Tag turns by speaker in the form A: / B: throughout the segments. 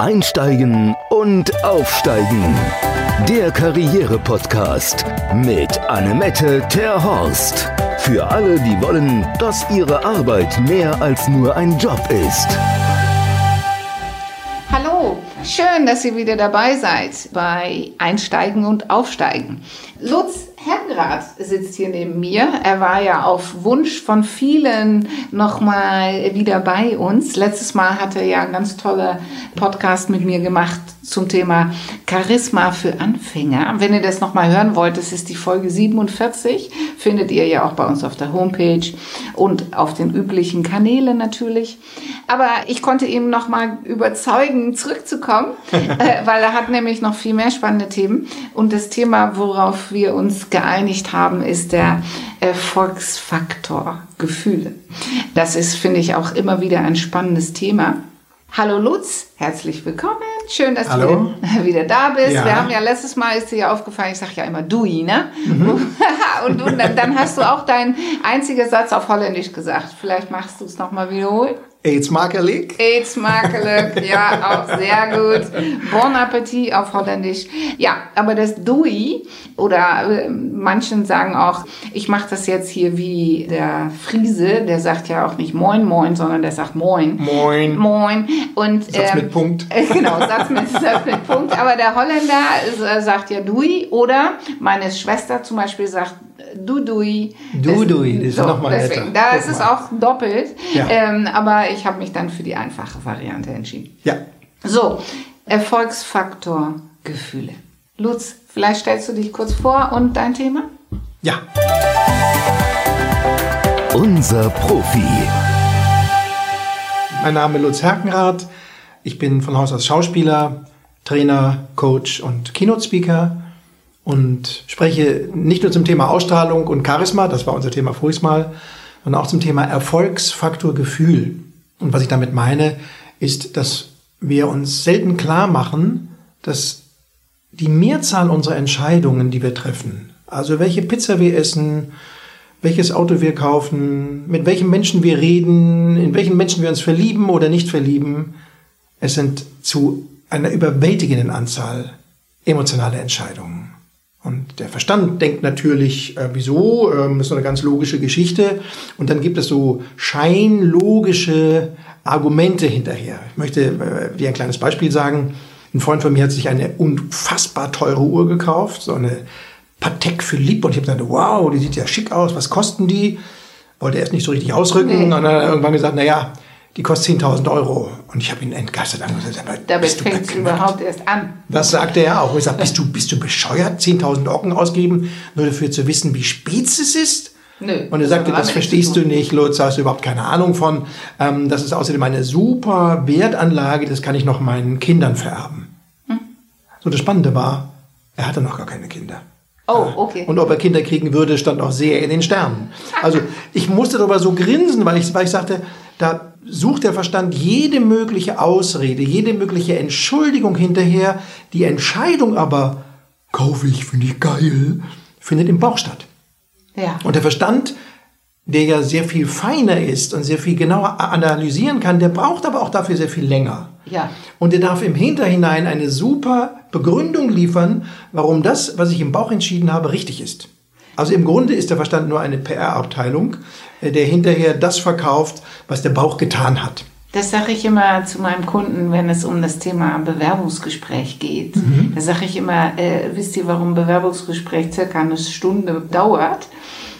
A: Einsteigen und Aufsteigen. Der Karriere-Podcast mit Annemette Terhorst. Für alle, die wollen, dass ihre Arbeit mehr als nur ein Job ist.
B: Hallo, schön, dass ihr wieder dabei seid bei Einsteigen und Aufsteigen. Lutz Herrenrath sitzt hier neben mir. Er war ja auf Wunsch von vielen nochmal wieder bei uns. Letztes Mal hat er ja einen ganz toller Podcast mit mir gemacht zum Thema Charisma für Anfänger. Wenn ihr das nochmal hören wollt, das ist die Folge 47. Findet ihr ja auch bei uns auf der Homepage und auf den üblichen Kanälen natürlich. Aber ich konnte ihn nochmal überzeugen, zurückzukommen, äh, weil er hat nämlich noch viel mehr spannende Themen. Und das Thema, worauf wir uns geeinigt haben, ist der Erfolgsfaktor Gefühle. Das ist, finde ich, auch immer wieder ein spannendes Thema. Hallo Lutz, herzlich willkommen. Schön, dass
C: Hallo.
B: du wieder da bist.
C: Ja.
B: Wir haben ja letztes Mal ist dir ja aufgefallen, ich sage ja immer Dui, ne? Und, und dann, dann hast du auch deinen einzigen Satz auf Holländisch gesagt. Vielleicht machst du es nochmal wiederholen.
C: Eet smakelijk.
B: Eet smakelijk, ja, auch sehr gut. Bon Appetit auf Holländisch. Ja, aber das Dui oder äh, manchen sagen auch, ich mache das jetzt hier wie der Friese, der sagt ja auch nicht Moin Moin, sondern der sagt Moin.
C: Moin.
B: Moin. Und,
C: Satz mit Punkt.
B: äh, Genau, Satz mit, Satz mit Punkt. Aber der Holländer äh, sagt ja Dui oder meine Schwester zum Beispiel sagt Du Dui.
C: Du Dui, das ist noch mal
B: deswegen,
C: netter.
B: Da ist es auch doppelt.
C: Ja.
B: Ähm, aber ich habe mich dann für die einfache Variante entschieden.
C: Ja.
B: So, Erfolgsfaktor Gefühle. Lutz, vielleicht stellst du dich kurz vor und dein Thema?
C: Ja.
A: Unser Profi.
C: Mein Name ist Lutz Herkenrath. Ich bin von Haus aus Schauspieler, Trainer, Coach und Keynote-Speaker und spreche nicht nur zum Thema Ausstrahlung und Charisma, das war unser Thema voriges Mal, sondern auch zum Thema Erfolgsfaktor Gefühl. Und was ich damit meine, ist, dass wir uns selten klar machen, dass die Mehrzahl unserer Entscheidungen, die wir treffen, also welche Pizza wir essen, welches Auto wir kaufen, mit welchen Menschen wir reden, in welchen Menschen wir uns verlieben oder nicht verlieben, es sind zu einer überwältigenden Anzahl emotionale Entscheidungen. Und der Verstand denkt natürlich, äh, wieso, ähm, das ist so eine ganz logische Geschichte. Und dann gibt es so scheinlogische Argumente hinterher. Ich möchte äh, dir ein kleines Beispiel sagen. Ein Freund von mir hat sich eine unfassbar teure Uhr gekauft, so eine Patek Philippe. Und ich habe gesagt, wow, die sieht ja schick aus, was kosten die? Wollte erst nicht so richtig ausrücken.
B: Nee.
C: Und dann hat er irgendwann gesagt, na ja, die kostet 10.000 Euro. Und ich habe ihn entgeistert angesagt.
B: Damit fängt es
C: beknackt?
B: überhaupt erst an.
C: Das sagte er auch. Ich sag, bist du, bist du bescheuert? 10.000 Ocken ausgeben, nur dafür zu wissen, wie spät es ist?
B: Nö,
C: Und er sagte,
B: das
C: verstehst du nicht, Lutz, da hast du überhaupt keine Ahnung von. Ähm, das ist außerdem eine super Wertanlage, das kann ich noch meinen Kindern vererben.
B: Hm.
C: So, das Spannende war, er hatte noch gar keine Kinder.
B: Oh, okay.
C: Und ob er Kinder kriegen würde, stand auch sehr in den Sternen. Also ich musste darüber so grinsen, weil ich, weil ich sagte, da sucht der Verstand jede mögliche Ausrede, jede mögliche Entschuldigung hinterher. Die Entscheidung aber, kaufe ich, finde ich geil, findet im Bauch statt.
B: ja.
C: Und der Verstand, der ja sehr viel feiner ist und sehr viel genauer analysieren kann, der braucht aber auch dafür sehr viel länger.
B: Ja.
C: Und der darf im Hinterhinein eine super Begründung liefern, warum das, was ich im Bauch entschieden habe, richtig ist. Also im Grunde ist der Verstand nur eine PR-Abteilung, äh, der hinterher das verkauft, was der Bauch getan hat.
B: Das sage ich immer zu meinem Kunden, wenn es um das Thema Bewerbungsgespräch geht.
C: Mhm.
B: Da sage ich immer, äh, wisst ihr, warum Bewerbungsgespräch circa eine Stunde dauert?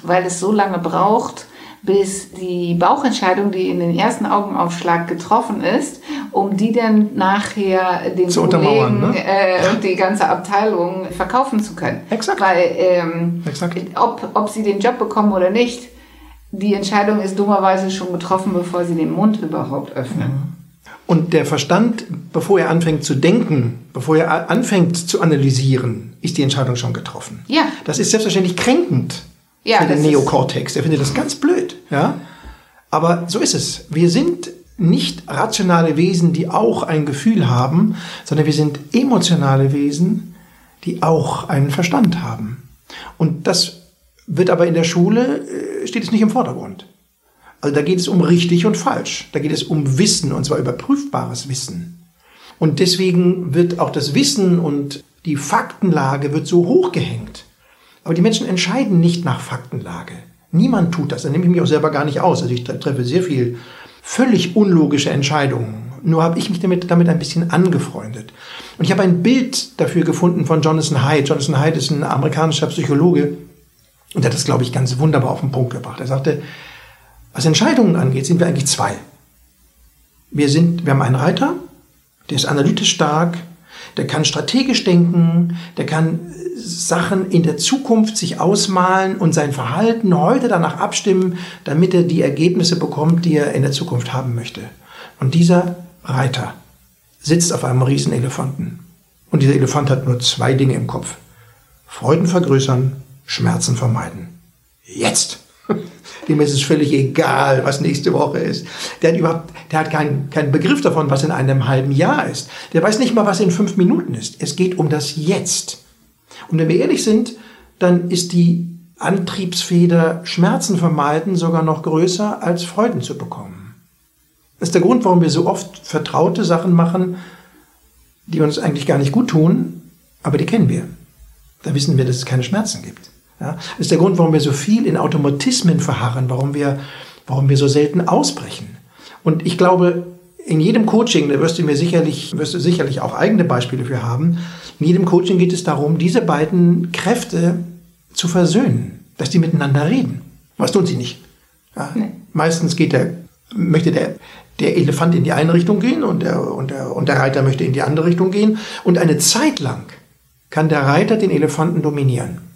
B: Weil es so lange braucht, bis die Bauchentscheidung, die in den ersten Augenaufschlag getroffen ist, um die dann nachher den
C: Zu
B: Kollegen
C: ne?
B: äh, und die ganze Abteilung verkaufen zu können.
C: Exakt.
B: Weil ähm,
C: Exakt.
B: ob, ob sie den Job bekommen oder nicht, die Entscheidung ist dummerweise schon getroffen, bevor sie den Mund überhaupt öffnen.
C: Und der Verstand, bevor er anfängt zu denken, bevor er anfängt zu analysieren, ist die Entscheidung schon getroffen.
B: Ja.
C: Das ist selbstverständlich kränkend
B: Ja,
C: für den Neokortex. Der findet das ganz blöd. Ja? Aber so ist es. Wir sind nicht rationale Wesen, die auch ein Gefühl haben, sondern wir sind emotionale Wesen, die auch einen Verstand haben. Und das wird aber in der Schule, äh, steht es nicht im Vordergrund. Also da geht es um richtig und falsch. Da geht es um Wissen, und zwar überprüfbares Wissen. Und deswegen wird auch das Wissen und die Faktenlage wird so hochgehängt. Aber die Menschen entscheiden nicht nach Faktenlage. Niemand tut das. Da nehme ich mich auch selber gar nicht aus. Also ich treffe sehr viel völlig unlogische Entscheidungen. Nur habe ich mich damit, damit ein bisschen angefreundet. Und ich habe ein Bild dafür gefunden von Jonathan Haidt. Jonathan Haidt ist ein amerikanischer Psychologe und der hat das, glaube ich, ganz wunderbar auf den Punkt gebracht. Er sagte, was Entscheidungen angeht, sind wir eigentlich zwei. Wir sind, wir haben einen Reiter, der ist analytisch stark, der kann strategisch denken, der kann Sachen in der Zukunft sich ausmalen und sein Verhalten heute danach abstimmen, damit er die Ergebnisse bekommt, die er in der Zukunft haben möchte. Und dieser Reiter sitzt auf einem riesen Elefanten. Und dieser Elefant hat nur zwei Dinge im Kopf. Freuden vergrößern, Schmerzen vermeiden. Jetzt! Dem ist es völlig egal, was nächste Woche ist. Der hat überhaupt, der hat keinen, keinen Begriff davon, was in einem halben Jahr ist. Der weiß nicht mal, was in fünf Minuten ist. Es geht um das Jetzt. Und wenn wir ehrlich sind, dann ist die Antriebsfeder Schmerzen vermeiden sogar noch größer als Freuden zu bekommen. Das ist der Grund, warum wir so oft vertraute Sachen machen, die uns eigentlich gar nicht gut tun, aber die kennen wir. Da wissen wir, dass es keine Schmerzen gibt. Ja? Das ist der Grund, warum wir so viel in Automatismen verharren, warum wir, warum wir so selten ausbrechen. Und ich glaube, in jedem Coaching, da wirst du mir sicherlich, wirst du sicherlich auch eigene Beispiele für haben, in jedem Coaching geht es darum, diese beiden Kräfte zu versöhnen, dass die miteinander reden. Was tun sie nicht? Ja? Nee. Meistens geht der, möchte der, der Elefant in die eine Richtung gehen und der, und, der, und der Reiter möchte in die andere Richtung gehen. Und eine Zeit lang kann der Reiter den Elefanten dominieren.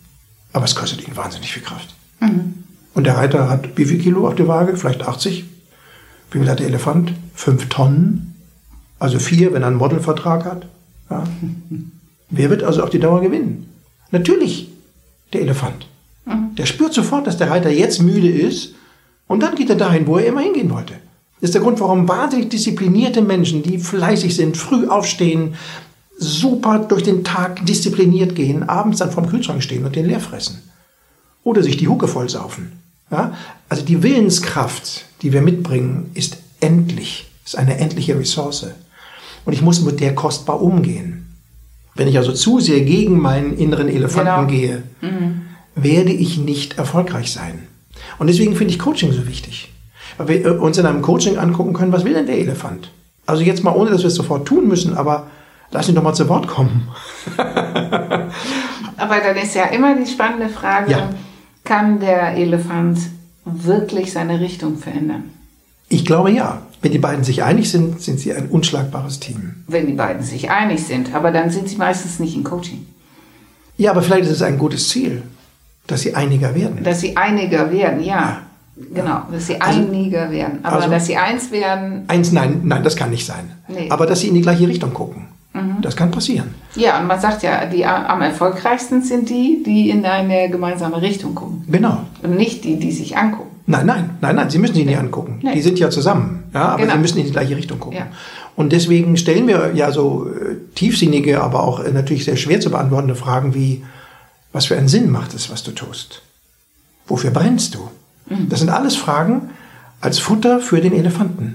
C: Aber es kostet ihn wahnsinnig viel Kraft. Mhm. Und der Reiter hat wie viel Kilo auf der Waage? Vielleicht 80? Wie viel hat der Elefant? Fünf Tonnen? Also vier, wenn er einen Modelvertrag hat. Ja. Wer wird also auf die Dauer gewinnen? Natürlich der Elefant. Mhm. Der spürt sofort, dass der Reiter jetzt müde ist und dann geht er dahin, wo er immer hingehen wollte. Das ist der Grund, warum wahnsinnig disziplinierte Menschen, die fleißig sind, früh aufstehen, super durch den Tag diszipliniert gehen, abends dann vorm Kühlschrank stehen und den leer fressen. Oder sich die Hucke vollsaufen. Ja? Also die Willenskraft, die wir mitbringen, ist endlich, ist eine endliche Ressource. Und ich muss mit der kostbar umgehen. Wenn ich also zu sehr gegen meinen inneren Elefanten genau. gehe, mhm. werde ich nicht erfolgreich sein. Und deswegen finde ich Coaching so wichtig. Weil wir uns in einem Coaching angucken können, was will denn der Elefant? Also jetzt mal ohne, dass wir es sofort tun müssen, aber lass ihn doch mal zu Wort kommen.
B: aber dann ist ja immer die spannende Frage, ja. kann der Elefant wirklich seine Richtung verändern?
C: Ich glaube ja. Wenn die beiden sich einig sind, sind sie ein unschlagbares Team.
B: Wenn die beiden sich einig sind, aber dann sind sie meistens nicht im Coaching.
C: Ja, aber vielleicht ist es ein gutes Ziel, dass sie einiger werden.
B: Dass sie einiger werden, ja. Genau, dass sie also, einiger werden. Aber also, dass sie eins werden.
C: Eins, nein, nein, das kann nicht sein. Nee. Aber dass sie in die gleiche Richtung gucken. Mhm. Das kann passieren.
B: Ja, und man sagt ja, die am erfolgreichsten sind die, die in eine gemeinsame Richtung gucken.
C: Genau.
B: Und nicht die, die sich angucken.
C: Nein, nein, nein, nein, Sie müssen sie nicht angucken. Nee. Die sind ja zusammen, ja, aber genau. Sie müssen in die gleiche Richtung gucken. Ja. Und deswegen stellen wir ja so äh, tiefsinnige, aber auch äh, natürlich sehr schwer zu beantwortende Fragen wie, was für einen Sinn macht es, was du tust? Wofür brennst du? Mhm. Das sind alles Fragen als Futter für den Elefanten.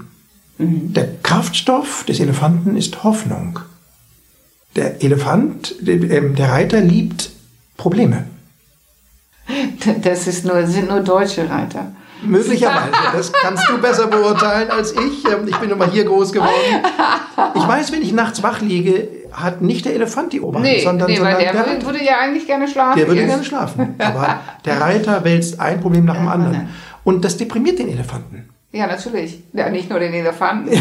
C: Mhm. Der Kraftstoff des Elefanten ist Hoffnung. Der Elefant, ähm, der Reiter liebt Probleme.
B: Das ist nur, sind nur deutsche Reiter.
C: Möglicherweise. Das kannst du besser beurteilen als ich. Ähm, ich bin immer hier groß geworden. Ich weiß, wenn ich nachts wach liege, hat nicht der Elefant die Oberhand,
B: nee,
C: sondern,
B: nee,
C: sondern
B: der, der würde, würde ja eigentlich gerne schlafen.
C: Der würde gerne schlafen. Aber der Reiter wälzt ein Problem nach dem anderen. Und das deprimiert den Elefanten.
B: Ja, natürlich. Ja, nicht nur den Elefanten.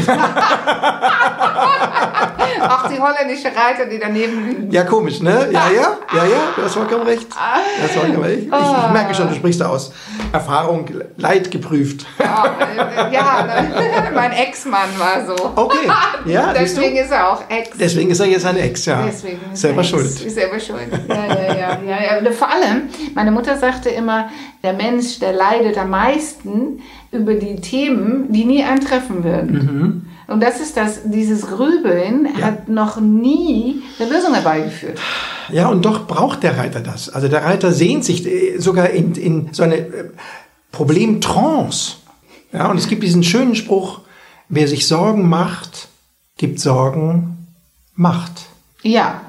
B: Auch die holländische Reiter, die daneben liegen.
C: Ja, komisch, ne? Ja, ja, ja, ja, du hast vollkommen recht. Du hast vollkommen recht. Ich, ich, ich merke schon, du sprichst da aus Erfahrung, Leid geprüft.
B: Ja, ja mein Ex-Mann war so.
C: Okay, ja.
B: Deswegen ist er auch Ex.
C: Deswegen ist er jetzt eine Ex, ja. Deswegen selber schuld.
B: Ist selber schuld. Ja, ja, ja, ja, ja. Vor allem, meine Mutter sagte immer, der Mensch, der leidet am meisten, über die Themen, die nie eintreffen würden. Mhm. Und das ist das, dieses Grübeln ja. hat noch nie eine Lösung herbeigeführt.
C: Ja, und doch braucht der Reiter das. Also der Reiter sehnt sich äh, sogar in, in so eine äh, Problemtrance. Ja, und es gibt diesen schönen Spruch, wer sich Sorgen macht, gibt Sorgen Macht.
B: Ja.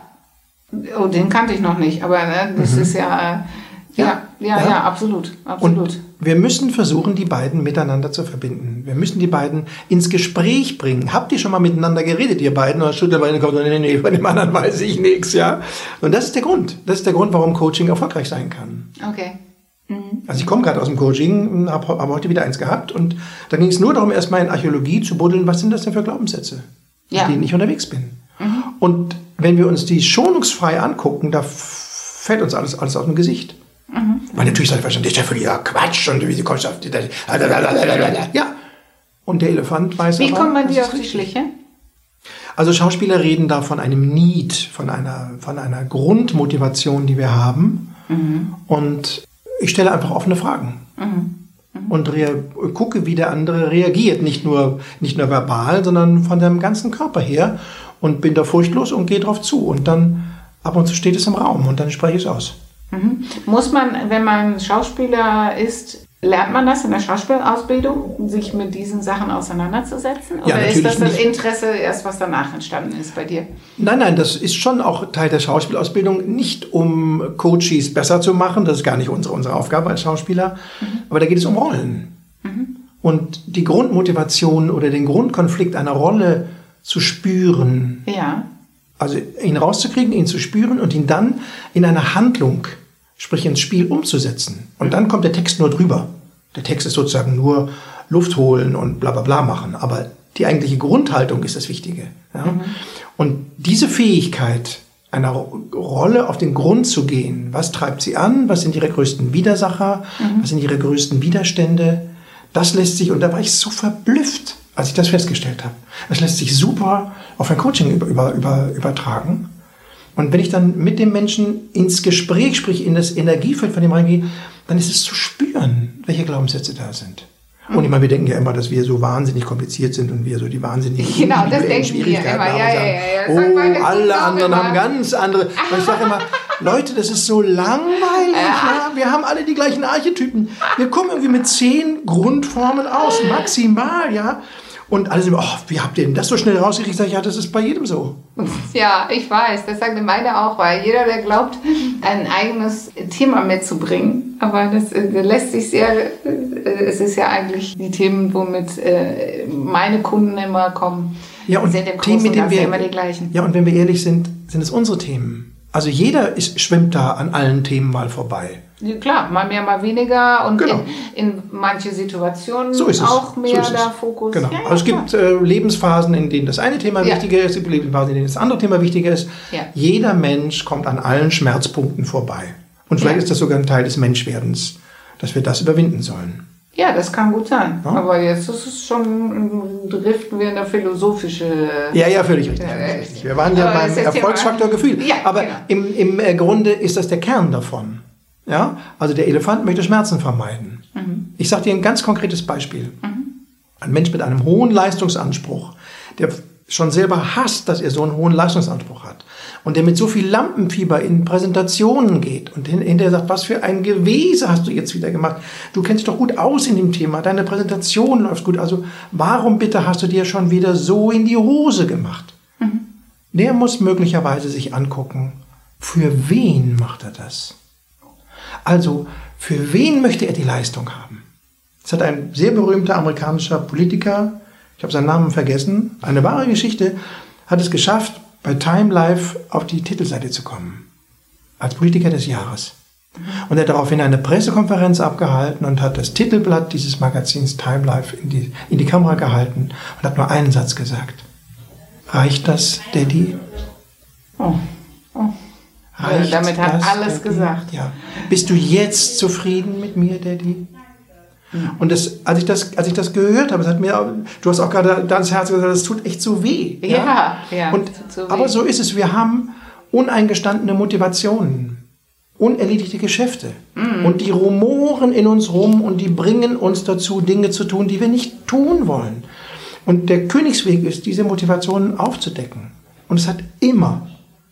B: Oh, den kannte ich noch nicht, aber ne, das ist ja, ja, ja, ja,
C: Ja.
B: absolut, absolut.
C: Und wir müssen versuchen, die beiden miteinander zu verbinden. Wir müssen die beiden ins Gespräch bringen. Habt ihr schon mal miteinander geredet, ihr beiden? Oder schüttelt bei den Kopf, nee, nee, von dem anderen weiß ich nichts, ja? Und das ist der Grund. Das ist der Grund, warum Coaching erfolgreich sein kann.
B: okay.
C: Also ich komme gerade aus dem Coaching, habe hab heute wieder eins gehabt und da ging es nur darum, erstmal in Archäologie zu buddeln, was sind das denn für Glaubenssätze,
B: Ja.
C: mit denen ich unterwegs bin. Und wenn wir uns die schonungsfrei angucken, da fällt uns alles, alles aus dem Gesicht. Weil natürlich sagt schon, das ist ja ja Quatsch und wie kommst du auf die... Ja. Und der Elefant weiß
B: Wie
C: aber,
B: kommt man dir auf die. Schliche?
C: Also Schauspieler reden da von einem Need, von einer, von einer Grundmotivation, die wir haben. Und ich stelle einfach offene Fragen. Und rea gucke, wie der andere reagiert. Nicht nur, nicht nur verbal, sondern von dem ganzen Körper her. Und bin da furchtlos und gehe drauf zu. Und dann ab und zu steht es im Raum und dann spreche ich es aus.
B: Muss man, wenn man Schauspieler ist, lernt man das in der Schauspielausbildung, sich mit diesen Sachen auseinanderzusetzen?
C: Ja,
B: Oder ist
C: natürlich
B: das das
C: nicht.
B: Interesse erst, was danach entstanden ist bei dir?
C: Nein, nein, das ist schon auch Teil der Schauspielausbildung, nicht um Coaches besser zu machen, das ist gar nicht unsere, unsere Aufgabe als Schauspieler, aber da geht es um Rollen. Und die Grundmotivation oder den Grundkonflikt einer Rolle zu spüren,
B: Ja.
C: also ihn rauszukriegen, ihn zu spüren und ihn dann in eine Handlung, sprich ins Spiel umzusetzen. Und dann kommt der Text nur drüber. Der Text ist sozusagen nur Luft holen und bla bla bla machen. Aber die eigentliche Grundhaltung ist das Wichtige. Ja? Und diese Fähigkeit, einer Ro- Rolle auf den Grund zu gehen, was treibt sie an, was sind ihre größten Widersacher, was sind ihre größten Widerstände, das lässt sich, und da war ich so verblüfft, als ich das festgestellt habe. Das lässt sich super auf ein Coaching über, über, über, übertragen. Und wenn ich dann mit dem Menschen ins Gespräch, sprich in das Energiefeld von dem reingehe, dann ist es zu spüren, welche Glaubenssätze da sind. Und ich meine, wir denken ja immer, dass wir so wahnsinnig kompliziert sind und wir so die wahnsinnigen
B: Genau, das denken wir immer.
C: haben
B: Ja, ja, ja, sagen
C: Oh, alle
B: Kunden auch
C: anderen haben ganz andere. Und ich sage immer, Leute, das ist so langweilig. Ja. Wir haben alle die gleichen Archetypen. Wir kommen irgendwie mit zehn Grundformen aus, maximal, ja. Und alle sind, oh, wie habt ihr denn das so schnell rausgekriegt? Ich sage, ja, das ist bei jedem so.
B: Ja, ich weiß, das sagte meine auch, weil jeder, der glaubt, ein eigenes Thema mitzubringen, aber das äh, lässt sich sehr, äh, es ist ja eigentlich die Themen, womit äh, meine Kunden immer kommen,
C: Ja, und Themen, mit denen wir,
B: immer die gleichen.
C: Ja, und wenn wir ehrlich sind, sind es unsere Themen. Also jeder ist, schwimmt da an allen Themen mal vorbei.
B: Klar, mal mehr, mal weniger und
C: Genau.
B: in, in manche Situationen
C: So
B: auch mehr
C: so
B: da Fokus.
C: Genau.
B: Ja,
C: also es gibt äh, Lebensphasen, in denen das eine Thema
B: Ja.
C: wichtiger ist, es gibt Lebensphasen, in denen das andere Thema wichtiger ist.
B: Ja.
C: Jeder Mensch kommt an allen Schmerzpunkten vorbei. Und vielleicht ist das sogar ein Teil des Menschwerdens, dass wir das überwinden sollen.
B: Ja, das kann gut sein. Aber jetzt ist es schon, driften wir in der philosophische.
C: Ja, ja, völlig richtig.
B: Ja,
C: völlig richtig. Wir waren ja beim Erfolgsfaktor Gefühl. Aber
B: genau.
C: im, im äh, Grunde ist das der Kern davon. Ja? Also der Elefant möchte Schmerzen vermeiden.
B: Mhm.
C: Ich sage dir ein ganz konkretes Beispiel. Ein Mensch mit einem hohen Leistungsanspruch, der schon selber hasst, dass er so einen hohen Leistungsanspruch hat und der mit so viel Lampenfieber in Präsentationen geht und hin- hinterher sagt, was für ein Gewese hast du jetzt wieder gemacht? Du kennst dich doch gut aus in dem Thema, deine Präsentation läuft gut, also warum bitte hast du dir schon wieder so in die Hose gemacht? Der muss möglicherweise sich angucken, für wen macht er das? Also, für wen möchte er die Leistung haben? Es hat ein sehr berühmter amerikanischer Politiker, ich habe seinen Namen vergessen, eine wahre Geschichte, hat es geschafft, bei Time Life auf die Titelseite zu kommen. Als Politiker des Jahres. Und er hat daraufhin eine Pressekonferenz abgehalten und hat das Titelblatt dieses Magazins Time Life in die, in die Kamera gehalten und hat nur einen Satz gesagt. Reicht das, Daddy?
B: Oh. Oh.
C: Reicht
B: damit hat
C: das,
B: alles
C: Daddy?
B: gesagt.
C: Ja. Bist du jetzt zufrieden mit mir, Daddy? Und das, als, ich das, als ich das gehört habe, es hat mir, du hast auch gerade da ins Herz gesagt, das tut echt so weh.
B: Ja, ja,
C: Und,
B: tut so weh.
C: aber so ist es. Wir haben uneingestandene Motivationen, unerledigte Geschäfte.
B: Mhm.
C: Und die rumoren in uns rum und die bringen uns dazu, Dinge zu tun, die wir nicht tun wollen. Und der Königsweg ist, diese Motivationen aufzudecken. Und es hat immer,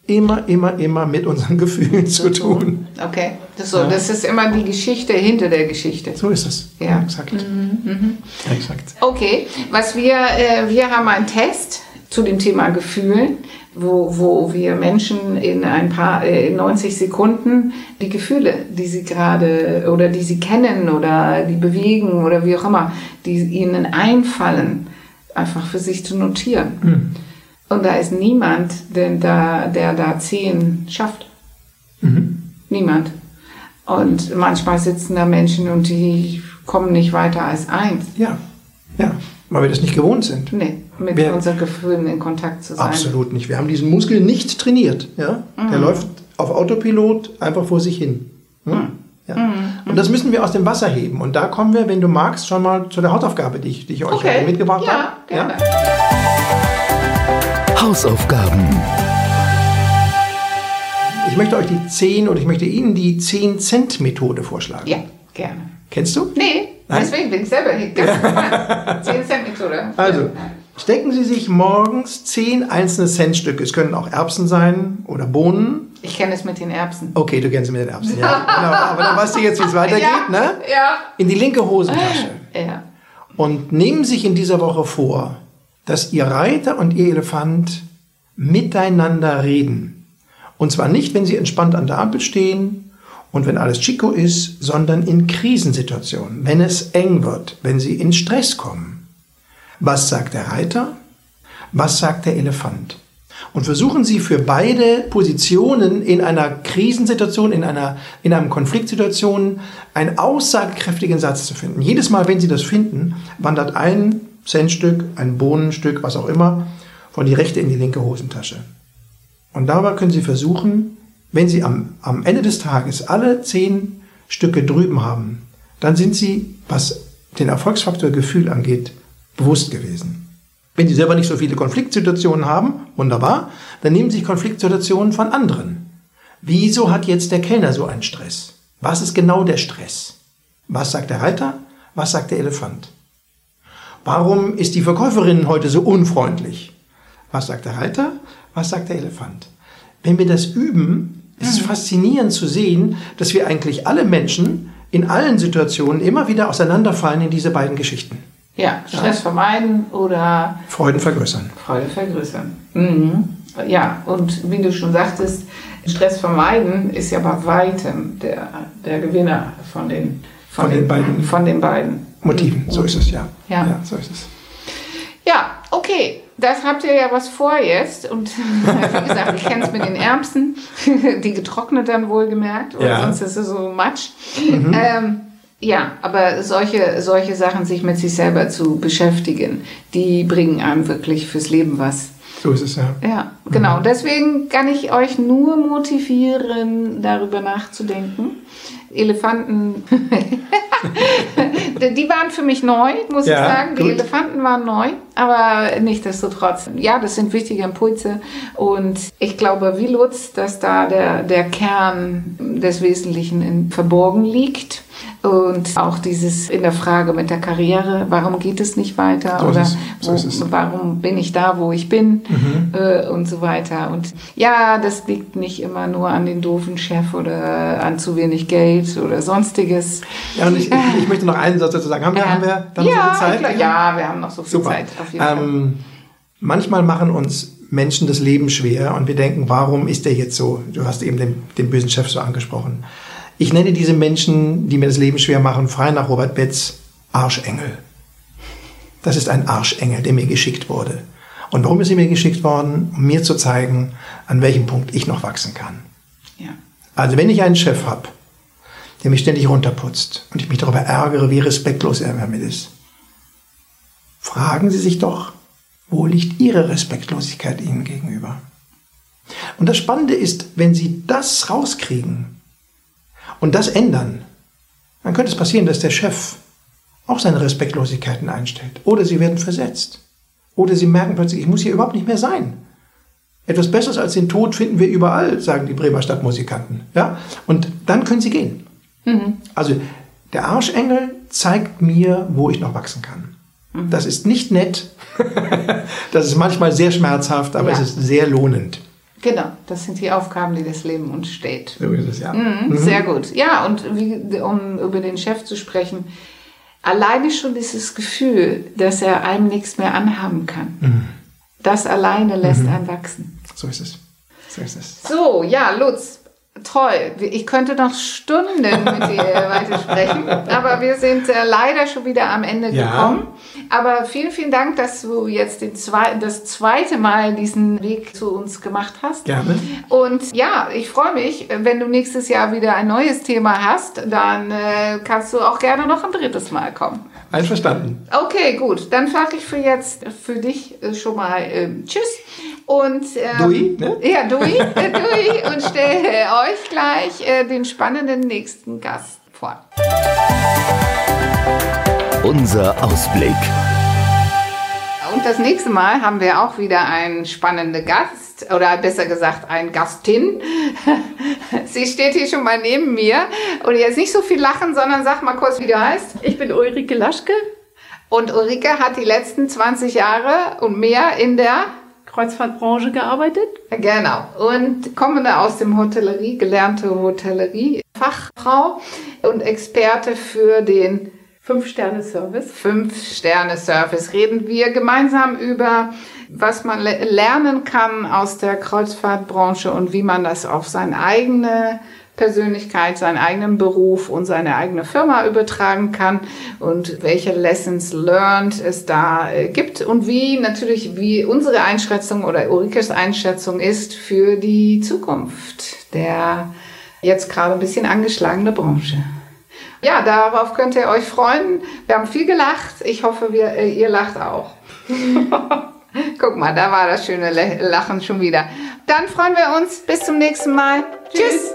C: immer, immer, immer mit unseren Gefühlen zu tun.
B: Okay, das, ist so, das ist immer die Geschichte hinter der Geschichte.
C: So ist es.
B: Ja.
C: exakt. Ja, exakt.
B: Okay, was wir, äh, wir haben einen Test zu dem Thema Gefühlen, wo, wo wir Menschen in ein paar, äh, in 90 Sekunden die Gefühle, die sie gerade oder die sie kennen oder die bewegen oder wie auch immer, die ihnen einfallen, einfach für sich zu notieren. Mhm. Und da ist niemand, der da, der da zehn schafft. Mhm. Niemand. Und manchmal sitzen da Menschen und die kommen nicht weiter als eins.
C: Ja, ja, weil wir das nicht gewohnt sind.
B: Nee, mit wir, unseren Gefühlen in Kontakt zu sein.
C: Absolut nicht. Wir haben diesen Muskel nicht trainiert. Ja? Mhm. Der läuft auf Autopilot einfach vor sich hin. Hm? Mhm. Ja. Mhm. Und das müssen wir aus dem Wasser heben. Und da kommen wir, wenn du magst, schon mal zu der Hausaufgabe, die ich, die ich euch okay. mitgebracht ja, habe. Gerne.
A: Ja? Hausaufgaben.
C: Ich möchte euch die 10 oder ich möchte Ihnen die 10-Cent-Methode vorschlagen.
B: Ja, gerne.
C: Kennst du?
B: Nee, Nein? deswegen bin ich selber nicht ganz 10-Cent-Methode.
C: Also, stecken Sie sich morgens 10 einzelne Centstücke, es können auch Erbsen sein oder Bohnen.
B: Ich kenne es mit den Erbsen.
C: Okay, du kennst es mit den Erbsen, ja. genau. Aber dann weißt du jetzt, wie es weitergeht,
B: ja,
C: ne?
B: Ja.
C: In die linke Hosentasche.
B: Ja.
C: Und nehmen sich in dieser Woche vor, dass Ihr Reiter und Ihr Elefant miteinander reden. Und zwar nicht, wenn sie entspannt an der Ampel stehen und wenn alles Chico ist, sondern in Krisensituationen, wenn es eng wird, wenn sie in Stress kommen. Was sagt der Reiter? Was sagt der Elefant? Und versuchen Sie für beide Positionen in einer Krisensituation, in einer, in einem Konfliktsituation einen aussagekräftigen Satz zu finden. Jedes Mal, wenn Sie das finden, wandert ein Centstück, ein Bohnenstück, was auch immer, von die rechte in die linke Hosentasche. Und dabei können Sie versuchen, wenn Sie am, am Ende des Tages alle zehn Stücke drüben haben, dann sind Sie, was den Erfolgsfaktor Gefühl angeht, bewusst gewesen. Wenn Sie selber nicht so viele Konfliktsituationen haben, wunderbar, dann nehmen Sie Konfliktsituationen von anderen. Wieso hat jetzt der Kellner so einen Stress? Was ist genau der Stress? Was sagt der Reiter? Was sagt der Elefant? Warum ist die Verkäuferin heute so unfreundlich? Was sagt der Reiter? Was sagt der Elefant? Wenn wir das üben, ist es mhm. faszinierend zu sehen, dass wir eigentlich alle Menschen in allen Situationen immer wieder auseinanderfallen in diese beiden Geschichten.
B: Ja, Stress ja. vermeiden oder
C: Freuden vergrößern.
B: Freude vergrößern. Mhm. Ja, und wie du schon sagtest, Stress vermeiden ist ja bei weitem der, der Gewinner von den, von, von den, den, beiden, von den beiden
C: Motiven. So ist es, ja.
B: Ja, ja so ist es. Ja, okay das habt ihr ja was vor jetzt. Und wie gesagt, ich kenne es mit den Erbsen, die getrocknet dann wohlgemerkt, oder ja. sonst ist es so matsch. Mhm. Ähm, ja, aber solche, solche Sachen, sich mit sich selber zu beschäftigen, die bringen einem wirklich fürs Leben was.
C: So ist es ja.
B: Ja, genau. Mhm. Deswegen kann ich euch nur motivieren, darüber nachzudenken. Elefanten, die waren für mich neu, muss ja, ich sagen. Die gut. Elefanten waren neu, aber nichtsdestotrotz, ja, das sind wichtige Impulse. Und ich glaube, wie Lutz, dass da der, der Kern des Wesentlichen in, verborgen liegt. Und auch dieses in der Frage mit der Karriere, warum geht es nicht weiter?
C: So
B: oder
C: so
B: wo, warum bin ich da, wo ich bin? Mhm. Äh, und so weiter. Und ja, das liegt nicht immer nur an den doofen Chef oder an zu wenig Geld oder sonstiges.
C: Ja, und ich, ich, ich möchte noch einen Satz dazu sagen. Haben wir, ja. haben wir dann
B: ja,
C: so viel Zeit?
B: Glaub, ja, wir haben noch so viel Super. Zeit.
C: Auf jeden ähm, manchmal machen uns Menschen das Leben schwer und wir denken, warum ist der jetzt so? Du hast eben den, den bösen Chef so angesprochen. Ich nenne diese Menschen, die mir das Leben schwer machen, frei nach Robert Betz, Arschengel. Das ist ein Arschengel, der mir geschickt wurde. Und warum ist er mir geschickt worden? Um mir zu zeigen, an welchem Punkt ich noch wachsen kann.
B: Ja.
C: Also wenn ich einen Chef habe, der mich ständig runterputzt und ich mich darüber ärgere, wie respektlos er damit ist, fragen Sie sich doch, wo liegt Ihre Respektlosigkeit Ihnen gegenüber? Und das Spannende ist, wenn Sie das rauskriegen, und das ändern, dann könnte es passieren, dass der Chef auch seine Respektlosigkeiten einstellt. Oder sie werden versetzt. Oder sie merken plötzlich, ich muss hier überhaupt nicht mehr sein. Etwas Besseres als den Tod finden wir überall, sagen die Bremer Stadtmusikanten. Ja? Und dann können sie gehen. Mhm. Also der Arschengel zeigt mir, wo ich noch wachsen kann. Mhm. Das ist nicht nett. das ist manchmal sehr schmerzhaft, aber ja. es ist sehr lohnend.
B: Genau, das sind die Aufgaben, die das Leben uns stellt.
C: So ist es, ja.
B: Mhm, mhm. Sehr gut. Ja, und wie, um über den Chef zu sprechen, alleine schon dieses Gefühl, dass er einem nichts mehr anhaben kann. Mhm. Das alleine lässt mhm. einen wachsen.
C: So ist es. So ist es.
B: So, ja, Lutz, toll. Ich könnte noch Stunden mit dir weiter sprechen, aber wir sind äh, leider schon wieder am Ende ja. gekommen. Aber vielen, vielen Dank, dass du jetzt zwei, das zweite Mal diesen Weg zu uns gemacht hast.
C: Gerne.
B: Und ja, ich freue mich, wenn du nächstes Jahr wieder ein neues Thema hast, dann äh, kannst du auch gerne noch ein drittes Mal kommen.
C: Einverstanden.
B: Okay, gut. Dann sage ich für jetzt für dich äh, schon mal äh, Tschüss. Und,
C: ähm, Dui, ne?
B: Ja, Dui, äh, Dui und stelle euch gleich äh, den spannenden nächsten Gast vor.
A: Unser Ausblick.
B: Und das nächste Mal haben wir auch wieder einen spannenden Gast oder besser gesagt eine Gastin. Sie steht hier schon mal neben mir und jetzt nicht so viel lachen, sondern sag mal kurz, wie du heißt.
D: Ich bin Ulrike Laschke.
B: Und Ulrike hat die letzten 20 Jahre und mehr in der
D: Kreuzfahrtbranche gearbeitet.
B: Genau. Und kommende aus dem Hotellerie, gelernte Hotellerie, Fachfrau und Experte für den
D: Fünf-Sterne-Service.
B: Fünf-Sterne-Service. Reden wir gemeinsam über, was man lernen kann aus der Kreuzfahrtbranche und wie man das auf seine eigene Persönlichkeit, seinen eigenen Beruf und seine eigene Firma übertragen kann und welche Lessons learned es da äh, gibt und wie natürlich, wie unsere Einschätzung oder Ulrikes Einschätzung ist für die Zukunft der jetzt gerade ein bisschen angeschlagene Branche. Ja, darauf könnt ihr euch freuen. Wir haben viel gelacht. Ich hoffe, wir, äh, ihr lacht auch. Guck mal, da war das schöne Lachen schon wieder. Dann freuen wir uns. Bis zum nächsten Mal. Tschüss.